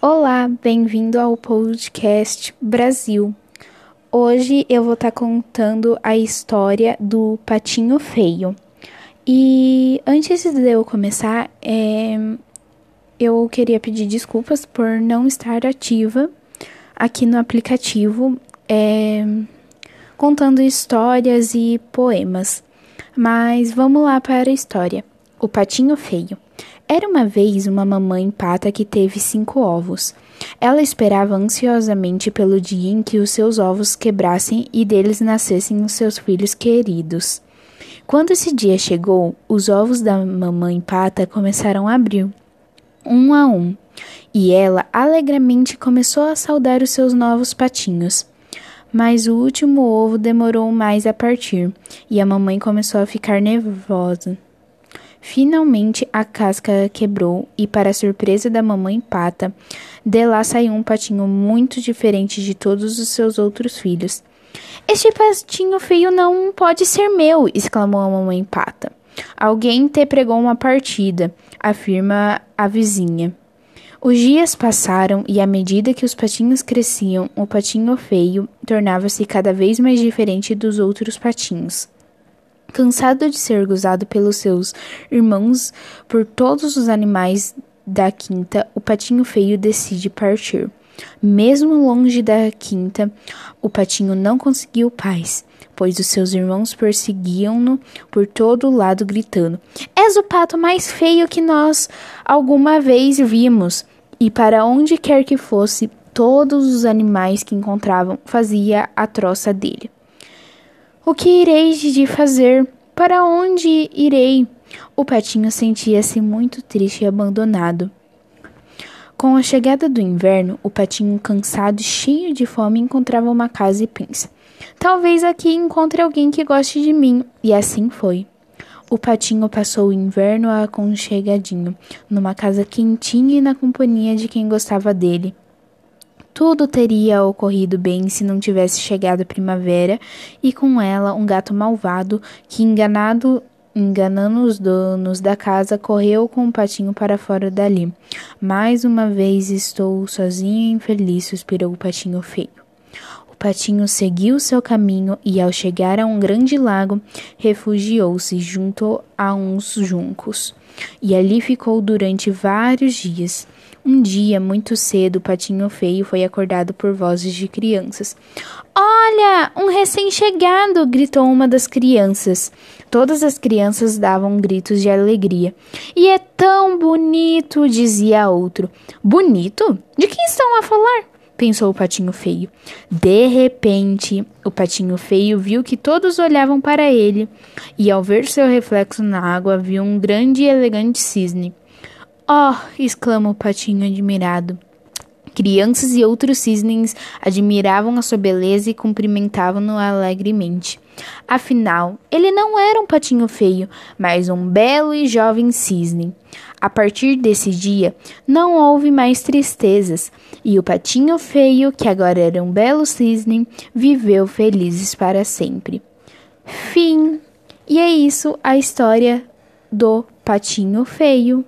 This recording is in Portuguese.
Olá, bem-vindo ao podcast Brasil. Hoje eu vou estar tá contando a história do Patinho Feio. E antes de eu começar, é, eu queria pedir desculpas por não estar ativa aqui no aplicativo é, contando histórias e poemas. Mas vamos lá para a história. O Patinho Feio. Era uma vez uma mamãe pata que teve cinco ovos. Ela esperava ansiosamente pelo dia em que os seus ovos quebrassem e deles nascessem os seus filhos queridos. Quando esse dia chegou, os ovos da mamãe pata começaram a abrir, um a um, e ela alegremente começou a saudar os seus novos patinhos. Mas o último ovo demorou mais a partir, e a mamãe começou a ficar nervosa. Finalmente a casca quebrou e, para surpresa da mamãe pata, de lá saiu um patinho muito diferente de todos os seus outros filhos. Este patinho feio não pode ser meu! exclamou a mamãe pata. Alguém te pregou uma partida, afirma a vizinha. Os dias passaram e, à medida que os patinhos cresciam, o patinho feio tornava-se cada vez mais diferente dos outros patinhos. Cansado de ser gozado pelos seus irmãos por todos os animais da quinta, o patinho feio decide partir. Mesmo longe da quinta, o patinho não conseguiu paz, pois os seus irmãos perseguiam-no por todo lado, gritando: És o pato mais feio que nós alguma vez vimos. E para onde quer que fosse, todos os animais que encontravam fazia a troça dele. O que irei de fazer? Para onde irei? O patinho sentia-se muito triste e abandonado. Com a chegada do inverno, o patinho, cansado e cheio de fome, encontrava uma casa e pensa: Talvez aqui encontre alguém que goste de mim. E assim foi. O patinho passou o inverno aconchegadinho, numa casa quentinha e na companhia de quem gostava dele. Tudo teria ocorrido bem se não tivesse chegado a primavera e com ela um gato malvado que, enganado enganando os donos da casa, correu com o patinho para fora dali. Mais uma vez estou sozinho e infeliz, suspirou o patinho feio. Patinho seguiu seu caminho e, ao chegar a um grande lago, refugiou-se junto a uns juncos. E ali ficou durante vários dias. Um dia, muito cedo, patinho feio foi acordado por vozes de crianças. Olha, um recém-chegado! gritou uma das crianças. Todas as crianças davam gritos de alegria. E é tão bonito, dizia outro. Bonito? De quem estão a falar? Pensou o patinho feio. De repente, o patinho feio viu que todos olhavam para ele, e ao ver seu reflexo na água, viu um grande e elegante cisne. Oh! exclama o patinho admirado. Crianças e outros cisnes admiravam a sua beleza e cumprimentavam-no alegremente. Afinal, ele não era um patinho feio, mas um belo e jovem cisne. A partir desse dia, não houve mais tristezas, e o patinho feio, que agora era um belo cisne, viveu felizes para sempre. Fim. E é isso a história do patinho feio.